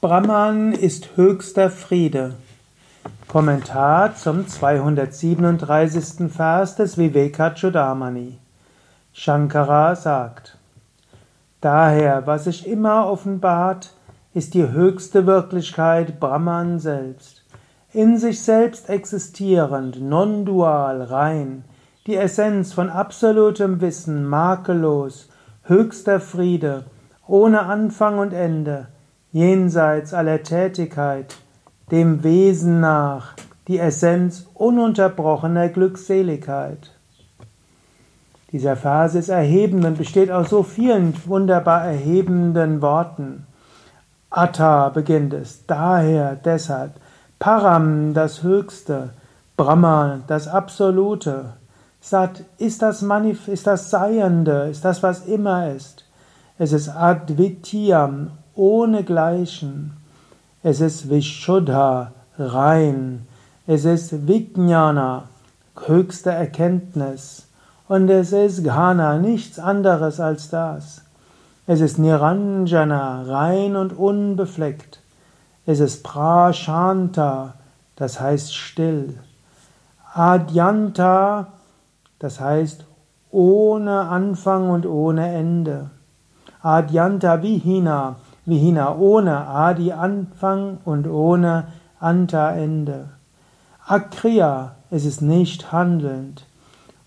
Brahman ist höchster Friede. Kommentar zum 237. Vers des Vivekachudamani. Shankara sagt, Daher, was sich immer offenbart, ist die höchste Wirklichkeit Brahman selbst. In sich selbst existierend, non-dual, rein, die Essenz von absolutem Wissen, makellos, höchster Friede, ohne Anfang und Ende, jenseits aller Tätigkeit, dem Wesen nach, die Essenz ununterbrochener Glückseligkeit. Dieser Vers ist erhebend und besteht aus so vielen wunderbar erhebenden Worten. Atta beginnt es, daher, deshalb, Param das Höchste, Brahma das Absolute, Sat ist das Manif ist das Seiende, ist das, was immer ist. Es ist Advitiyam, ohne Gleichen. Es ist Vishuddha, rein. Es ist Vijnana, höchste Erkenntnis. Und es ist Ghana, nichts anderes als das. Es ist Niranjana, rein und unbefleckt. Es ist Prashanta, das heißt still. Adyanta, das heißt ohne Anfang und ohne Ende. Adyanta Vihina, Vihina ohne Adi Anfang und ohne Anta Ende. Akriya, es ist nicht handelnd.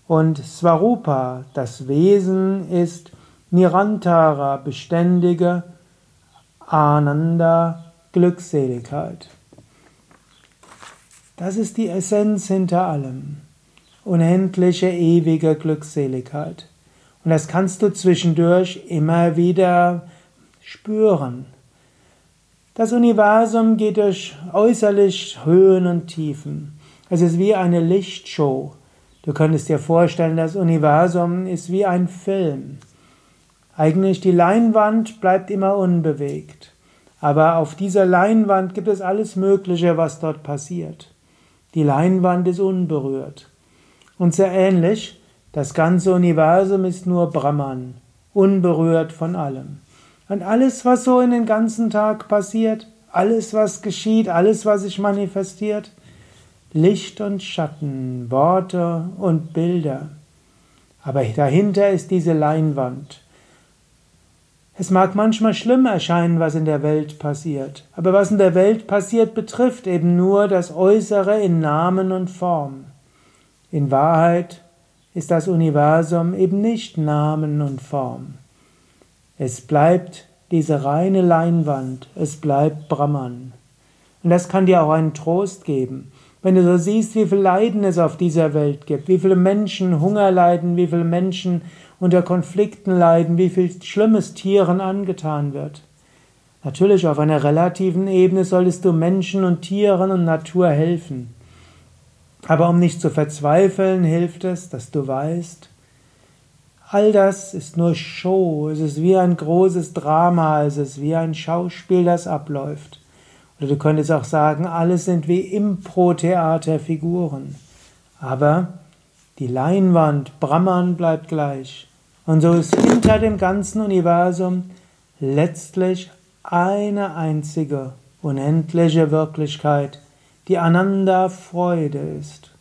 Und Svarupa, das Wesen ist Nirantara, beständige Ananda, Glückseligkeit. Das ist die Essenz hinter allem. Unendliche, ewige Glückseligkeit. Und das kannst du zwischendurch immer wieder spüren. Das Universum geht durch äußerlich Höhen und Tiefen. Es ist wie eine Lichtshow. Du könntest dir vorstellen, das Universum ist wie ein Film. Eigentlich die Leinwand bleibt immer unbewegt. Aber auf dieser Leinwand gibt es alles Mögliche, was dort passiert. Die Leinwand ist unberührt. Und sehr ähnlich, das ganze Universum ist nur Brahman, unberührt von allem. Und alles, was so in den ganzen Tag passiert, alles, was geschieht, alles, was sich manifestiert, Licht und Schatten, Worte und Bilder. Aber dahinter ist diese Leinwand. Es mag manchmal schlimm erscheinen, was in der Welt passiert, aber was in der Welt passiert, betrifft eben nur das Äußere in Namen und Form. In Wahrheit ist das Universum eben nicht Namen und Form. Es bleibt diese reine Leinwand, es bleibt Brahman. Und das kann dir auch einen Trost geben. Wenn du so siehst, wie viel Leiden es auf dieser Welt gibt, wie viele Menschen Hunger leiden, wie viele Menschen unter Konflikten leiden, wie viel Schlimmes Tieren angetan wird. Natürlich auf einer relativen Ebene solltest du Menschen und Tieren und Natur helfen. Aber um nicht zu verzweifeln, hilft es, dass du weißt, All das ist nur Show, es ist wie ein großes Drama, es ist wie ein Schauspiel, das abläuft. Oder du könntest auch sagen, alles sind wie Impro-Theaterfiguren. Aber die Leinwand, Brahman bleibt gleich. Und so ist hinter dem ganzen Universum letztlich eine einzige unendliche Wirklichkeit, die Ananda Freude ist.